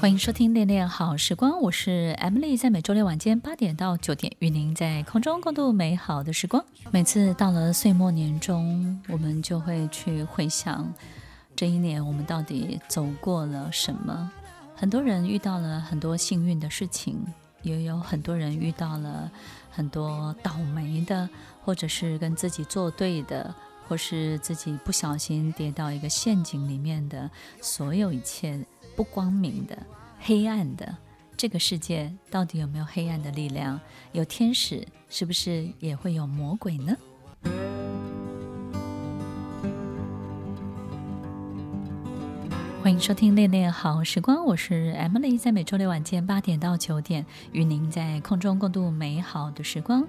欢迎收听《恋恋好时光》，我是 Emily，在每周六晚间八点到九点，与您在空中共度美好的时光。每次到了岁末年终，我们就会去回想这一年我们到底走过了什么。很多人遇到了很多幸运的事情，也有很多人遇到了很多倒霉的，或者是跟自己作对的，或是自己不小心跌到一个陷阱里面的，所有一切。不光明的、黑暗的这个世界，到底有没有黑暗的力量？有天使，是不是也会有魔鬼呢？欢迎收听《恋恋好时光》，我是 Emily，在每周六晚间八点到九点，与您在空中共度美好的时光。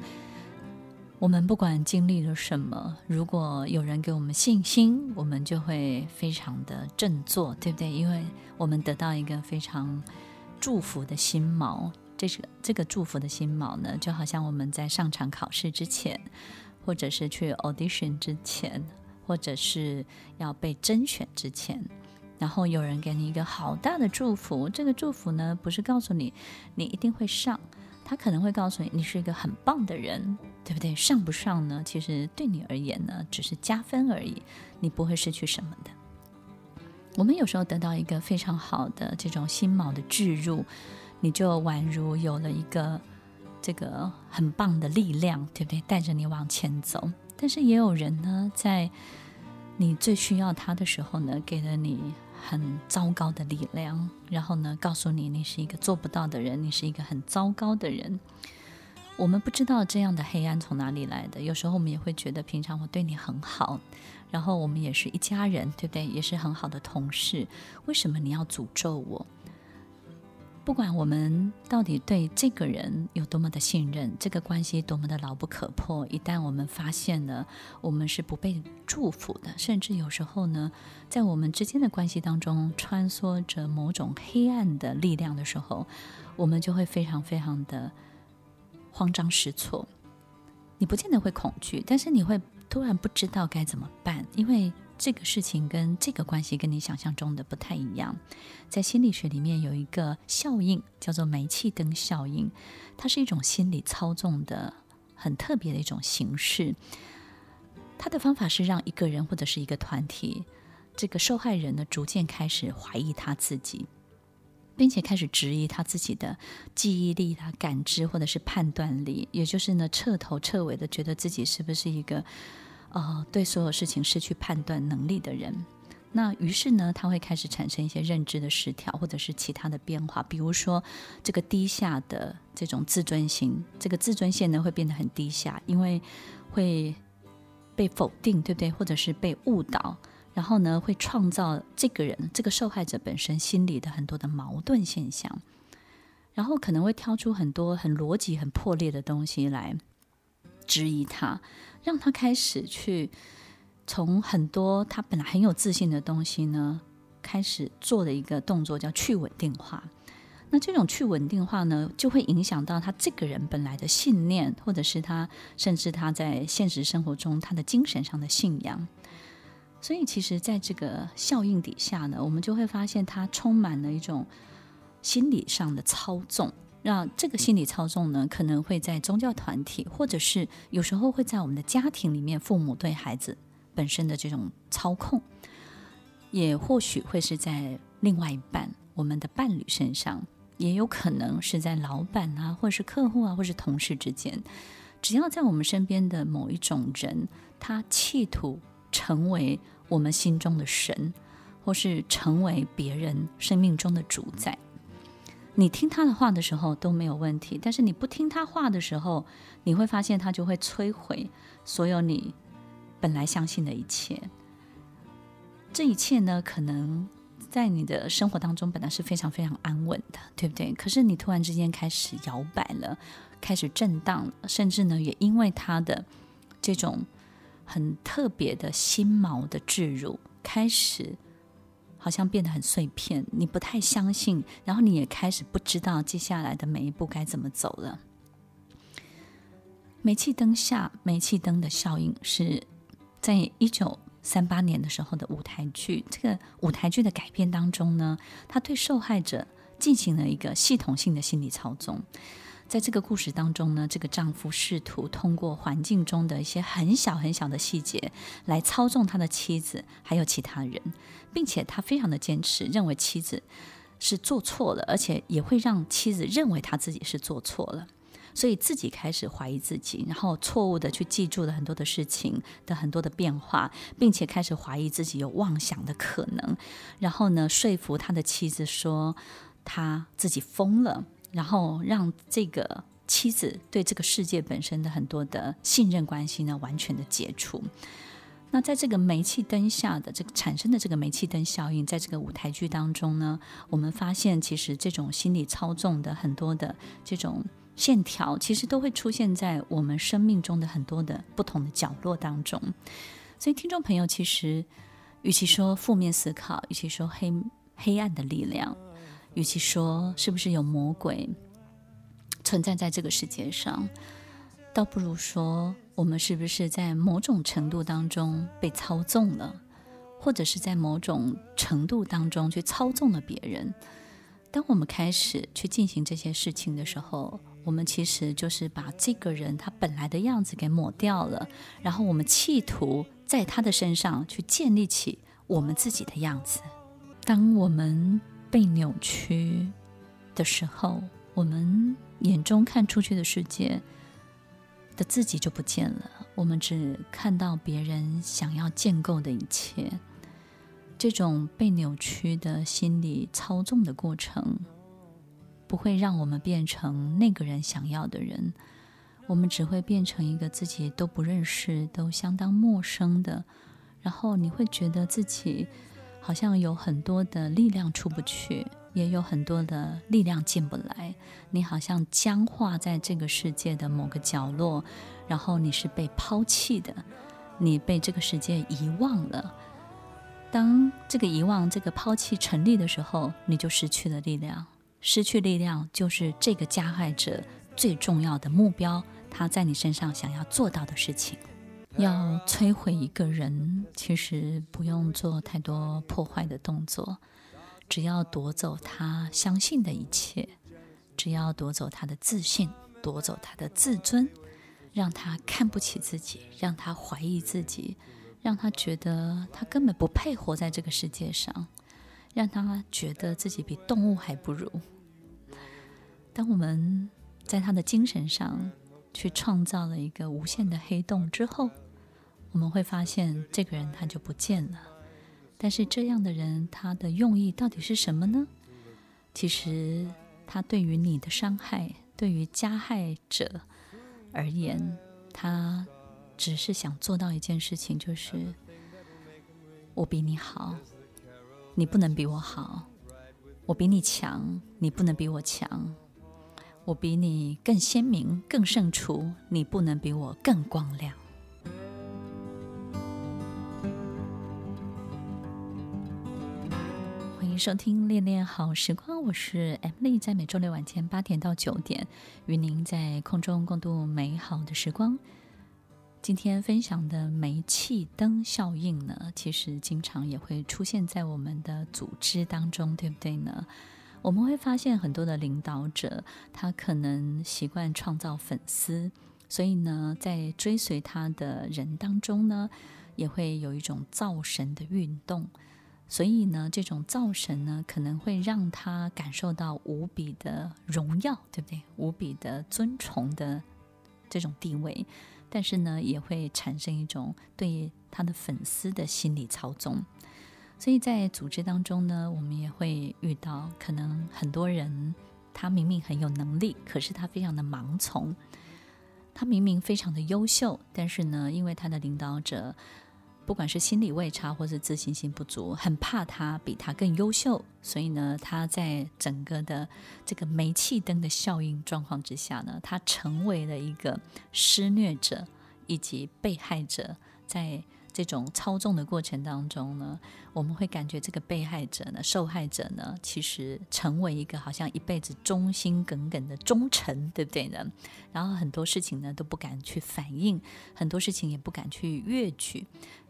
我们不管经历了什么，如果有人给我们信心，我们就会非常的振作，对不对？因为我们得到一个非常祝福的心锚。这个这个祝福的心锚呢，就好像我们在上场考试之前，或者是去 audition 之前，或者是要被甄选之前，然后有人给你一个好大的祝福。这个祝福呢，不是告诉你你一定会上。他可能会告诉你，你是一个很棒的人，对不对？上不上呢？其实对你而言呢，只是加分而已，你不会失去什么的。我们有时候得到一个非常好的这种心锚的置入，你就宛如有了一个这个很棒的力量，对不对？带着你往前走。但是也有人呢，在你最需要他的时候呢，给了你。很糟糕的力量，然后呢，告诉你你是一个做不到的人，你是一个很糟糕的人。我们不知道这样的黑暗从哪里来的。有时候我们也会觉得，平常我对你很好，然后我们也是一家人，对不对？也是很好的同事，为什么你要诅咒我？不管我们到底对这个人有多么的信任，这个关系多么的牢不可破，一旦我们发现了我们是不被祝福的，甚至有时候呢，在我们之间的关系当中穿梭着某种黑暗的力量的时候，我们就会非常非常的慌张失措。你不见得会恐惧，但是你会突然不知道该怎么办，因为。这个事情跟这个关系跟你想象中的不太一样，在心理学里面有一个效应叫做煤气灯效应，它是一种心理操纵的很特别的一种形式。它的方法是让一个人或者是一个团体，这个受害人呢逐渐开始怀疑他自己，并且开始质疑他自己的记忆力、他感知或者是判断力，也就是呢彻头彻尾的觉得自己是不是一个。呃，对所有事情失去判断能力的人，那于是呢，他会开始产生一些认知的失调，或者是其他的变化，比如说这个低下的这种自尊心，这个自尊线呢会变得很低下，因为会被否定，对不对？或者是被误导，然后呢会创造这个人这个受害者本身心里的很多的矛盾现象，然后可能会挑出很多很逻辑很破裂的东西来质疑他。让他开始去从很多他本来很有自信的东西呢，开始做的一个动作叫去稳定化。那这种去稳定化呢，就会影响到他这个人本来的信念，或者是他甚至他在现实生活中他的精神上的信仰。所以，其实在这个效应底下呢，我们就会发现他充满了一种心理上的操纵。那这个心理操纵呢，可能会在宗教团体，或者是有时候会在我们的家庭里面，父母对孩子本身的这种操控，也或许会是在另外一半，我们的伴侣身上，也有可能是在老板啊，或者是客户啊，或是同事之间，只要在我们身边的某一种人，他企图成为我们心中的神，或是成为别人生命中的主宰。你听他的话的时候都没有问题，但是你不听他话的时候，你会发现他就会摧毁所有你本来相信的一切。这一切呢，可能在你的生活当中本来是非常非常安稳的，对不对？可是你突然之间开始摇摆了，开始震荡，甚至呢，也因为他的这种很特别的心锚的置入，开始好像变得很碎片，你不太相信，然后你也开始不知道接下来的每一步该怎么走了。煤气灯下，煤气灯的效应是在一九三八年的时候的舞台剧。这个舞台剧的改编当中呢，他对受害者进行了一个系统性的心理操纵。在这个故事当中呢，这个丈夫试图通过环境中的一些很小很小的细节来操纵他的妻子，还有其他人，并且他非常的坚持，认为妻子是做错了，而且也会让妻子认为他自己是做错了，所以自己开始怀疑自己，然后错误的去记住了很多的事情的很多的变化，并且开始怀疑自己有妄想的可能，然后呢，说服他的妻子说他自己疯了。然后让这个妻子对这个世界本身的很多的信任关系呢，完全的解除。那在这个煤气灯下的这个产生的这个煤气灯效应，在这个舞台剧当中呢，我们发现其实这种心理操纵的很多的这种线条，其实都会出现在我们生命中的很多的不同的角落当中。所以，听众朋友，其实与其说负面思考，与其说黑黑暗的力量。与其说是不是有魔鬼存在在这个世界上，倒不如说我们是不是在某种程度当中被操纵了，或者是在某种程度当中去操纵了别人。当我们开始去进行这些事情的时候，我们其实就是把这个人他本来的样子给抹掉了，然后我们企图在他的身上去建立起我们自己的样子。当我们被扭曲的时候，我们眼中看出去的世界的自己就不见了。我们只看到别人想要建构的一切。这种被扭曲的心理操纵的过程，不会让我们变成那个人想要的人。我们只会变成一个自己都不认识、都相当陌生的。然后你会觉得自己。好像有很多的力量出不去，也有很多的力量进不来。你好像僵化在这个世界的某个角落，然后你是被抛弃的，你被这个世界遗忘了。当这个遗忘、这个抛弃成立的时候，你就失去了力量。失去力量就是这个加害者最重要的目标，他在你身上想要做到的事情。要摧毁一个人，其实不用做太多破坏的动作，只要夺走他相信的一切，只要夺走他的自信，夺走他的自尊，让他看不起自己，让他怀疑自己，让他觉得他根本不配活在这个世界上，让他觉得自己比动物还不如。当我们在他的精神上，去创造了一个无限的黑洞之后，我们会发现这个人他就不见了。但是这样的人，他的用意到底是什么呢？其实他对于你的伤害，对于加害者而言，他只是想做到一件事情，就是我比你好，你不能比我好；我比你强，你不能比我强。我比你更鲜明、更胜出，你不能比我更光亮。欢迎收听《恋恋好时光》，我是 Emily，在每周六晚间八点到九点，与您在空中共度美好的时光。今天分享的煤气灯效应呢，其实经常也会出现在我们的组织当中，对不对呢？我们会发现很多的领导者，他可能习惯创造粉丝，所以呢，在追随他的人当中呢，也会有一种造神的运动。所以呢，这种造神呢，可能会让他感受到无比的荣耀，对不对？无比的尊崇的这种地位，但是呢，也会产生一种对他的粉丝的心理操纵。所以在组织当中呢，我们也会遇到可能很多人，他明明很有能力，可是他非常的盲从。他明明非常的优秀，但是呢，因为他的领导者不管是心理位差或是自信心不足，很怕他比他更优秀，所以呢，他在整个的这个煤气灯的效应状况之下呢，他成为了一个施虐者以及被害者在这种操纵的过程当中呢，我们会感觉这个被害者呢、受害者呢，其实成为一个好像一辈子忠心耿耿的忠臣，对不对呢？然后很多事情呢都不敢去反应，很多事情也不敢去越矩。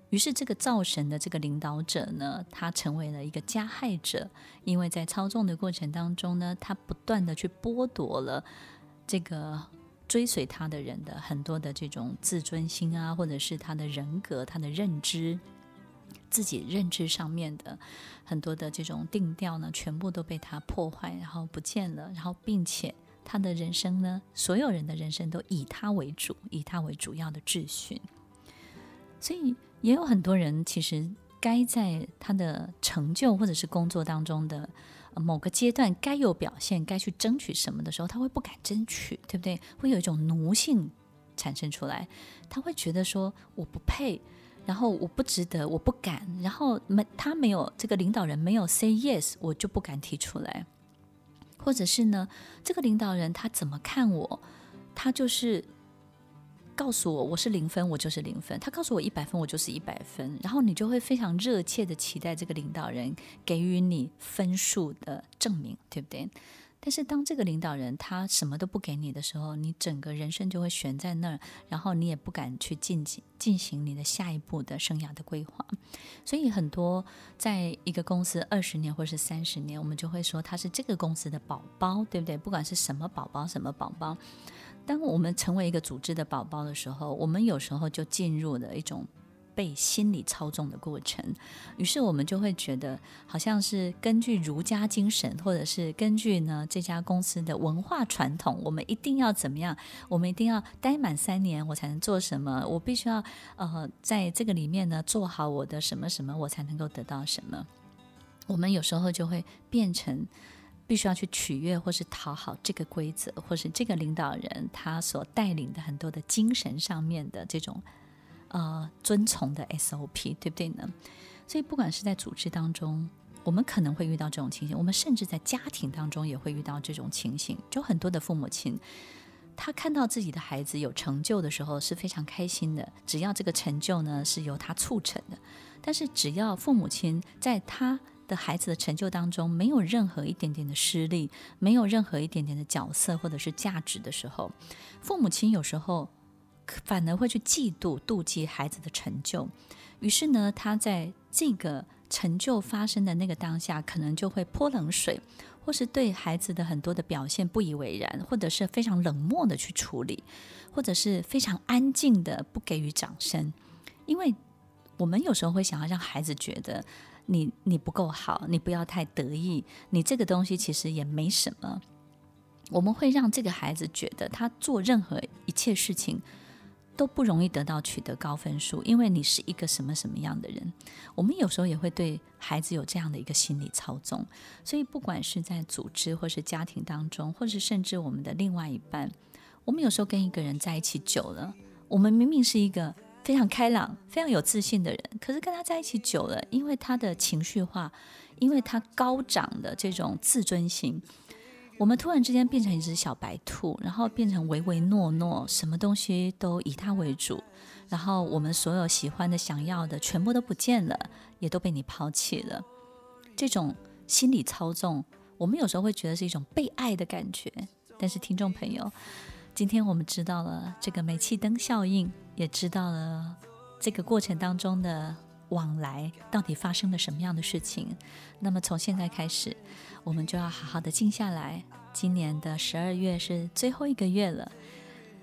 于是，这个造神的这个领导者呢，他成为了一个加害者，因为在操纵的过程当中呢，他不断的去剥夺了这个追随他的人的很多的这种自尊心啊，或者是他的人格、他的认知、自己认知上面的很多的这种定调呢，全部都被他破坏，然后不见了，然后并且他的人生呢，所有人的人生都以他为主，以他为主要的秩序，所以。也有很多人，其实该在他的成就或者是工作当中的某个阶段该有表现，该去争取什么的时候，他会不敢争取，对不对？会有一种奴性产生出来，他会觉得说我不配，然后我不值得，我不敢，然后没他没有这个领导人没有 say yes，我就不敢提出来，或者是呢，这个领导人他怎么看我，他就是。告诉我我是零分，我就是零分。他告诉我一百分，我就是一百分。然后你就会非常热切的期待这个领导人给予你分数的证明，对不对？但是当这个领导人他什么都不给你的时候，你整个人生就会悬在那儿，然后你也不敢去进行进行你的下一步的生涯的规划。所以很多在一个公司二十年或是三十年，我们就会说他是这个公司的宝宝，对不对？不管是什么宝宝，什么宝宝。当我们成为一个组织的宝宝的时候，我们有时候就进入了一种被心理操纵的过程。于是我们就会觉得，好像是根据儒家精神，或者是根据呢这家公司的文化传统，我们一定要怎么样？我们一定要待满三年，我才能做什么？我必须要呃，在这个里面呢做好我的什么什么，我才能够得到什么？我们有时候就会变成。必须要去取悦或是讨好这个规则，或是这个领导人他所带领的很多的精神上面的这种呃遵从的 SOP，对不对呢？所以不管是在组织当中，我们可能会遇到这种情形，我们甚至在家庭当中也会遇到这种情形。就很多的父母亲，他看到自己的孩子有成就的时候是非常开心的，只要这个成就呢是由他促成的。但是只要父母亲在他的孩子的成就当中，没有任何一点点的失利，没有任何一点点的角色或者是价值的时候，父母亲有时候反而会去嫉妒、妒忌孩子的成就。于是呢，他在这个成就发生的那个当下，可能就会泼冷水，或是对孩子的很多的表现不以为然，或者是非常冷漠的去处理，或者是非常安静的不给予掌声。因为我们有时候会想要让孩子觉得。你你不够好，你不要太得意，你这个东西其实也没什么。我们会让这个孩子觉得他做任何一切事情都不容易得到取得高分数，因为你是一个什么什么样的人。我们有时候也会对孩子有这样的一个心理操纵，所以不管是在组织或是家庭当中，或是甚至我们的另外一半，我们有时候跟一个人在一起久了，我们明明是一个。非常开朗、非常有自信的人，可是跟他在一起久了，因为他的情绪化，因为他高涨的这种自尊心，我们突然之间变成一只小白兔，然后变成唯唯诺诺，什么东西都以他为主，然后我们所有喜欢的、想要的，全部都不见了，也都被你抛弃了。这种心理操纵，我们有时候会觉得是一种被爱的感觉，但是听众朋友。今天我们知道了这个煤气灯效应，也知道了这个过程当中的往来到底发生了什么样的事情。那么从现在开始，我们就要好好的静下来。今年的十二月是最后一个月了，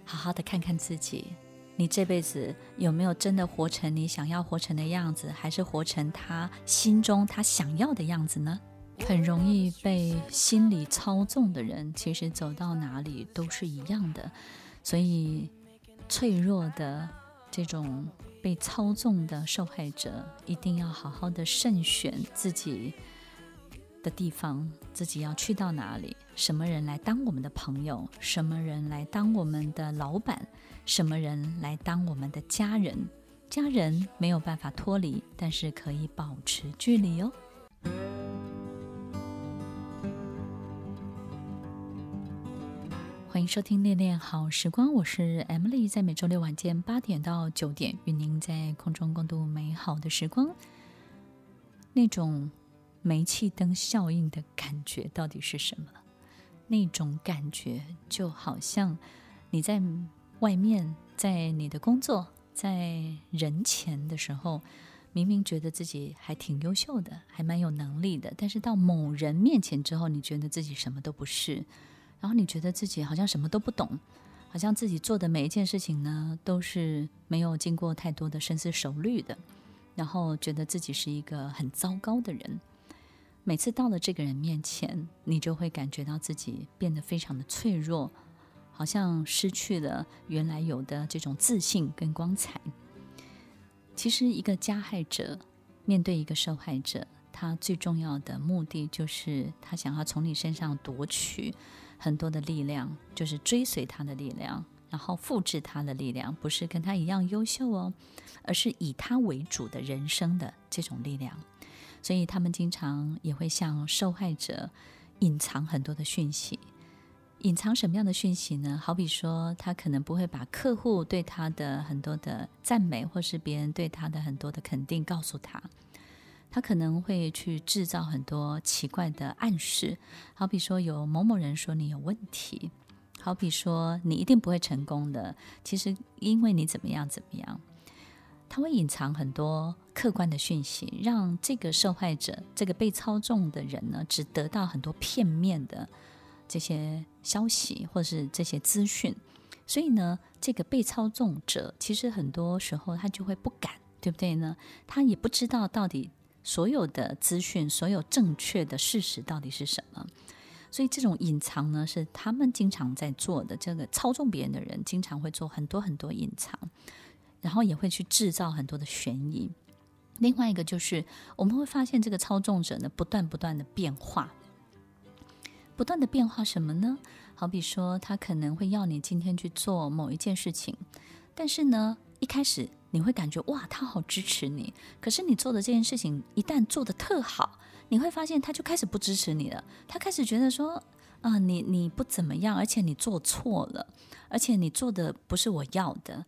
好好的看看自己，你这辈子有没有真的活成你想要活成的样子，还是活成他心中他想要的样子呢？很容易被心理操纵的人，其实走到哪里都是一样的。所以，脆弱的这种被操纵的受害者，一定要好好的慎选自己的地方，自己要去到哪里，什么人来当我们的朋友，什么人来当我们的老板，什么人来当我们的家人。家人没有办法脱离，但是可以保持距离哦。欢迎收听《恋恋好时光》，我是 Emily，在每周六晚间八点到九点，与您在空中共度美好的时光。那种煤气灯效应的感觉到底是什么？那种感觉就好像你在外面，在你的工作，在人前的时候，明明觉得自己还挺优秀的，还蛮有能力的，但是到某人面前之后，你觉得自己什么都不是。然后你觉得自己好像什么都不懂，好像自己做的每一件事情呢，都是没有经过太多的深思熟虑的，然后觉得自己是一个很糟糕的人。每次到了这个人面前，你就会感觉到自己变得非常的脆弱，好像失去了原来有的这种自信跟光彩。其实，一个加害者面对一个受害者，他最重要的目的就是他想要从你身上夺取。很多的力量，就是追随他的力量，然后复制他的力量，不是跟他一样优秀哦，而是以他为主的人生的这种力量。所以他们经常也会向受害者隐藏很多的讯息。隐藏什么样的讯息呢？好比说，他可能不会把客户对他的很多的赞美，或是别人对他的很多的肯定告诉他。他可能会去制造很多奇怪的暗示，好比说有某某人说你有问题，好比说你一定不会成功的，其实因为你怎么样怎么样，他会隐藏很多客观的讯息，让这个受害者、这个被操纵的人呢，只得到很多片面的这些消息或是这些资讯，所以呢，这个被操纵者其实很多时候他就会不敢，对不对呢？他也不知道到底。所有的资讯，所有正确的事实到底是什么？所以这种隐藏呢，是他们经常在做的。这个操纵别人的人，经常会做很多很多隐藏，然后也会去制造很多的悬疑。另外一个就是，我们会发现这个操纵者呢，不断不断的变化，不断的变化什么呢？好比说，他可能会要你今天去做某一件事情，但是呢，一开始。你会感觉哇，他好支持你。可是你做的这件事情一旦做得特好，你会发现他就开始不支持你了。他开始觉得说，啊、你你不怎么样，而且你做错了，而且你做的不是我要的。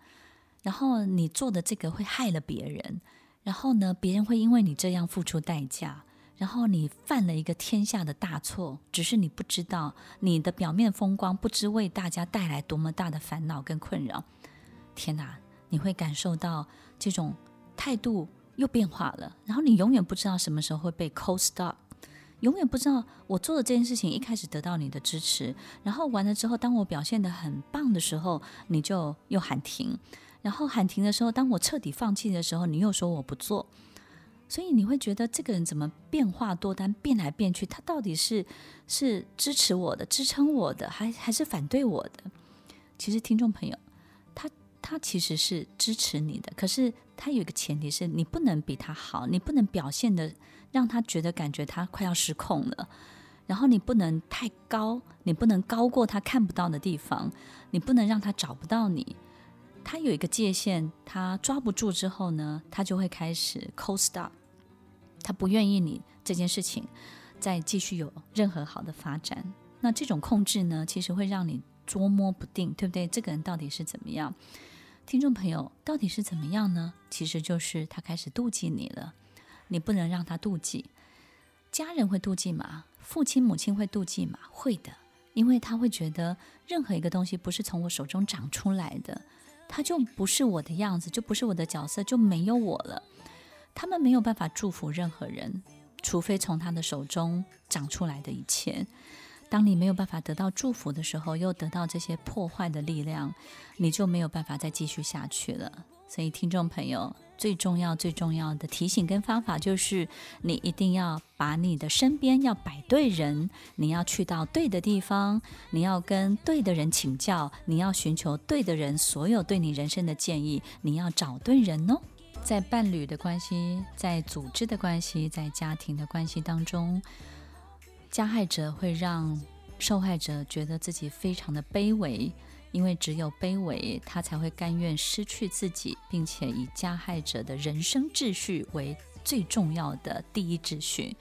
然后你做的这个会害了别人，然后呢，别人会因为你这样付出代价。然后你犯了一个天下的大错，只是你不知道，你的表面风光不知为大家带来多么大的烦恼跟困扰。天哪！你会感受到这种态度又变化了，然后你永远不知道什么时候会被 cold stop，永远不知道我做的这件事情一开始得到你的支持，然后完了之后，当我表现得很棒的时候，你就又喊停，然后喊停的时候，当我彻底放弃的时候，你又说我不做，所以你会觉得这个人怎么变化多端，变来变去，他到底是是支持我的、支撑我的，还还是反对我的？其实，听众朋友。他其实是支持你的，可是他有一个前提是你不能比他好，你不能表现得让他觉得感觉他快要失控了，然后你不能太高，你不能高过他看不到的地方，你不能让他找不到你。他有一个界限，他抓不住之后呢，他就会开始 call stop，他不愿意你这件事情再继续有任何好的发展。那这种控制呢，其实会让你捉摸不定，对不对？这个人到底是怎么样？听众朋友，到底是怎么样呢？其实就是他开始妒忌你了。你不能让他妒忌。家人会妒忌吗？父亲母亲会妒忌吗？会的，因为他会觉得任何一个东西不是从我手中长出来的，他就不是我的样子，就不是我的角色，就没有我了。他们没有办法祝福任何人，除非从他的手中长出来的一切。当你没有办法得到祝福的时候，又得到这些破坏的力量，你就没有办法再继续下去了。所以，听众朋友，最重要、最重要的提醒跟方法就是，你一定要把你的身边要摆对人，你要去到对的地方，你要跟对的人请教，你要寻求对的人所有对你人生的建议，你要找对人哦。在伴侣的关系，在组织的关系，在家庭的关系当中。加害者会让受害者觉得自己非常的卑微，因为只有卑微，他才会甘愿失去自己，并且以加害者的人生秩序为最重要的第一秩序。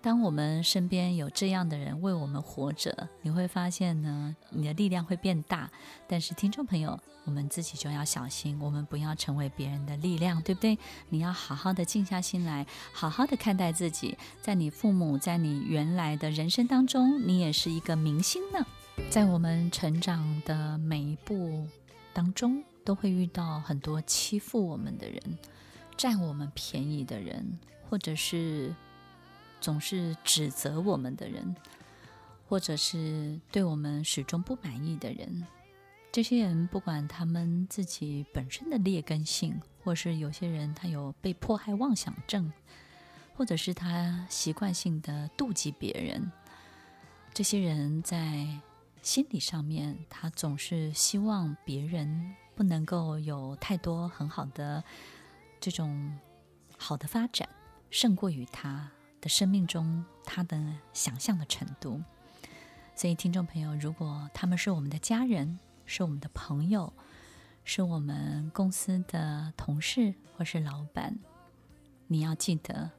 当我们身边有这样的人为我们活着，你会发现呢，你的力量会变大。但是，听众朋友，我们自己就要小心，我们不要成为别人的力量，对不对？你要好好的静下心来，好好的看待自己。在你父母，在你原来的人生当中，你也是一个明星呢。在我们成长的每一步当中，都会遇到很多欺负我们的人，占我们便宜的人，或者是。总是指责我们的人，或者是对我们始终不满意的人，这些人不管他们自己本身的劣根性，或是有些人他有被迫害妄想症，或者是他习惯性的妒忌别人，这些人在心理上面，他总是希望别人不能够有太多很好的这种好的发展，胜过于他。的生命中，他的想象的程度。所以，听众朋友，如果他们是我们的家人，是我们的朋友，是我们公司的同事或是老板，你要记得，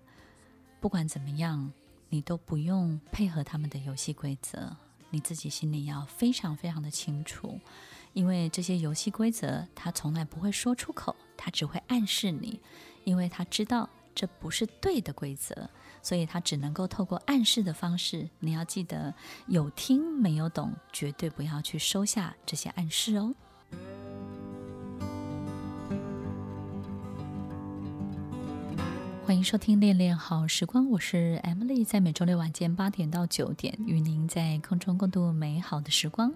不管怎么样，你都不用配合他们的游戏规则。你自己心里要非常非常的清楚，因为这些游戏规则，他从来不会说出口，他只会暗示你，因为他知道这不是对的规则。所以他只能够透过暗示的方式，你要记得有听没有懂，绝对不要去收下这些暗示哦。欢迎收听《恋恋好时光》，我是 Emily，在每周六晚间八点到九点，与您在空中共度美好的时光。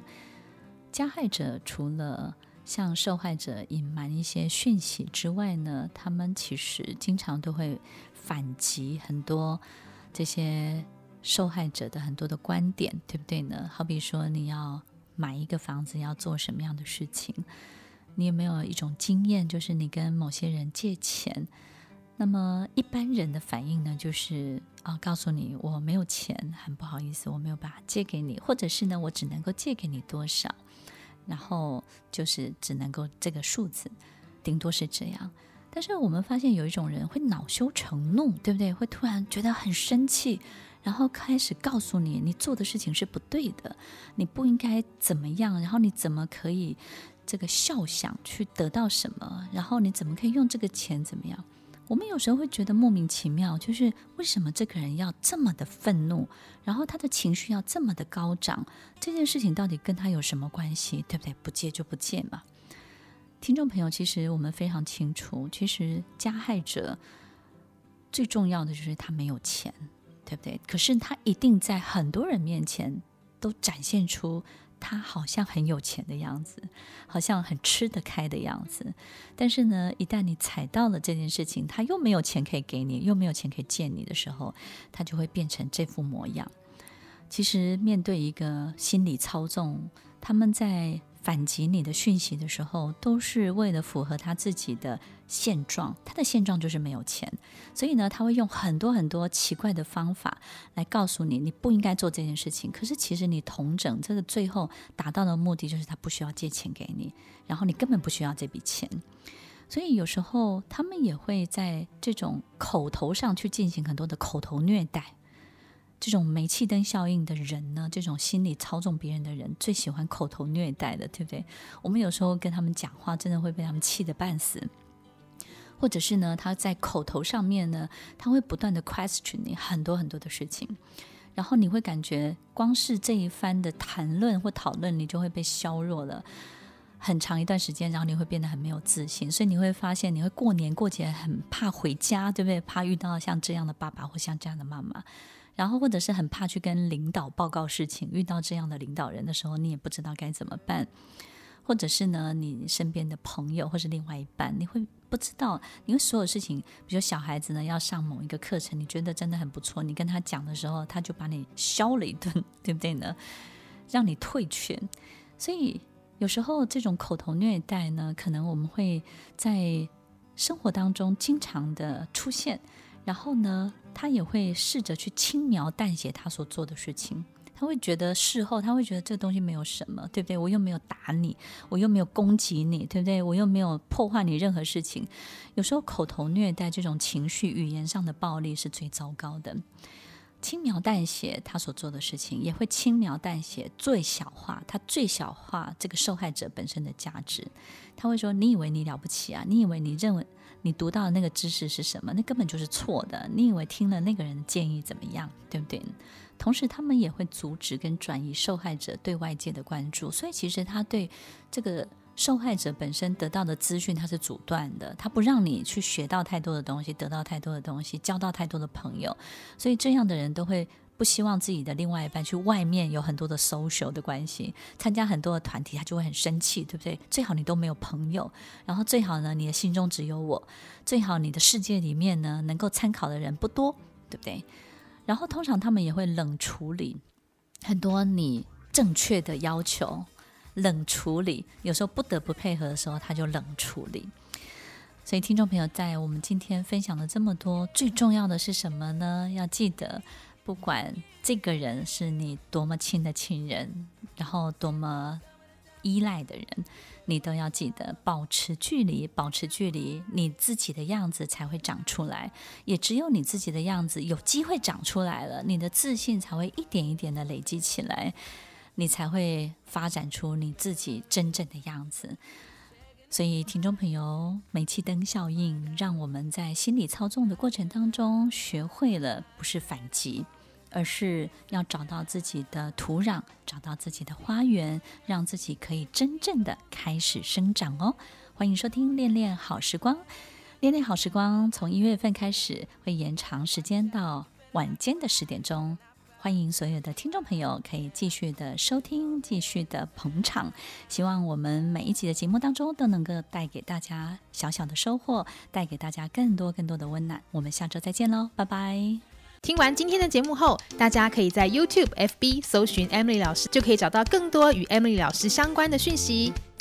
加害者除了向受害者隐瞒一些讯息之外呢，他们其实经常都会反击很多这些受害者的很多的观点，对不对呢？好比说，你要买一个房子，要做什么样的事情？你有没有一种经验，就是你跟某些人借钱，那么一般人的反应呢，就是啊，告诉你我没有钱，很不好意思，我没有办法借给你，或者是呢，我只能够借给你多少。然后就是只能够这个数字，顶多是这样。但是我们发现有一种人会恼羞成怒，对不对？会突然觉得很生气，然后开始告诉你，你做的事情是不对的，你不应该怎么样，然后你怎么可以这个笑想去得到什么？然后你怎么可以用这个钱怎么样？我们有时候会觉得莫名其妙，就是为什么这个人要这么的愤怒，然后他的情绪要这么的高涨？这件事情到底跟他有什么关系？对不对？不借就不借嘛。听众朋友，其实我们非常清楚，其实加害者最重要的就是他没有钱，对不对？可是他一定在很多人面前都展现出。他好像很有钱的样子，好像很吃得开的样子，但是呢，一旦你踩到了这件事情，他又没有钱可以给你，又没有钱可以见你的时候，他就会变成这副模样。其实，面对一个心理操纵，他们在。反击你的讯息的时候，都是为了符合他自己的现状。他的现状就是没有钱，所以呢，他会用很多很多奇怪的方法来告诉你，你不应该做这件事情。可是其实你同整这个最后达到的目的，就是他不需要借钱给你，然后你根本不需要这笔钱。所以有时候他们也会在这种口头上去进行很多的口头虐待。这种煤气灯效应的人呢，这种心理操纵别人的人，最喜欢口头虐待的，对不对？我们有时候跟他们讲话，真的会被他们气得半死。或者是呢，他在口头上面呢，他会不断的 question 你很多很多的事情，然后你会感觉光是这一番的谈论或讨论，你就会被削弱了很长一段时间，然后你会变得很没有自信。所以你会发现，你会过年过节很怕回家，对不对？怕遇到像这样的爸爸或像这样的妈妈。然后，或者是很怕去跟领导报告事情，遇到这样的领导人的时候，你也不知道该怎么办。或者是呢，你身边的朋友或是另外一半，你会不知道，因为所有事情，比如小孩子呢要上某一个课程，你觉得真的很不错，你跟他讲的时候，他就把你削了一顿，对不对呢？让你退权。所以有时候这种口头虐待呢，可能我们会在生活当中经常的出现。然后呢，他也会试着去轻描淡写他所做的事情。他会觉得事后，他会觉得这个东西没有什么，对不对？我又没有打你，我又没有攻击你，对不对？我又没有破坏你任何事情。有时候口头虐待这种情绪语言上的暴力是最糟糕的。轻描淡写他所做的事情，也会轻描淡写最小化他最小化这个受害者本身的价值。他会说：“你以为你了不起啊？你以为你认为你读到的那个知识是什么？那根本就是错的。你以为听了那个人的建议怎么样？对不对？”同时，他们也会阻止跟转移受害者对外界的关注。所以，其实他对这个。受害者本身得到的资讯，他是阻断的，他不让你去学到太多的东西，得到太多的东西，交到太多的朋友，所以这样的人都会不希望自己的另外一半去外面有很多的 social 的关系，参加很多的团体，他就会很生气，对不对？最好你都没有朋友，然后最好呢，你的心中只有我，最好你的世界里面呢，能够参考的人不多，对不对？然后通常他们也会冷处理很多你正确的要求。冷处理，有时候不得不配合的时候，他就冷处理。所以，听众朋友，在我们今天分享了这么多，最重要的是什么呢？要记得，不管这个人是你多么亲的亲人，然后多么依赖的人，你都要记得保持距离，保持距离，你自己的样子才会长出来。也只有你自己的样子有机会长出来了，你的自信才会一点一点的累积起来。你才会发展出你自己真正的样子。所以，听众朋友，煤气灯效应让我们在心理操纵的过程当中，学会了不是反击，而是要找到自己的土壤，找到自己的花园，让自己可以真正的开始生长哦。欢迎收听《恋恋好时光》，《恋恋好时光》从一月份开始会延长时间到晚间的十点钟。欢迎所有的听众朋友可以继续的收听，继续的捧场。希望我们每一集的节目当中都能够带给大家小小的收获，带给大家更多更多的温暖。我们下周再见喽，拜拜！听完今天的节目后，大家可以在 YouTube、FB 搜寻 Emily 老师，就可以找到更多与 Emily 老师相关的讯息。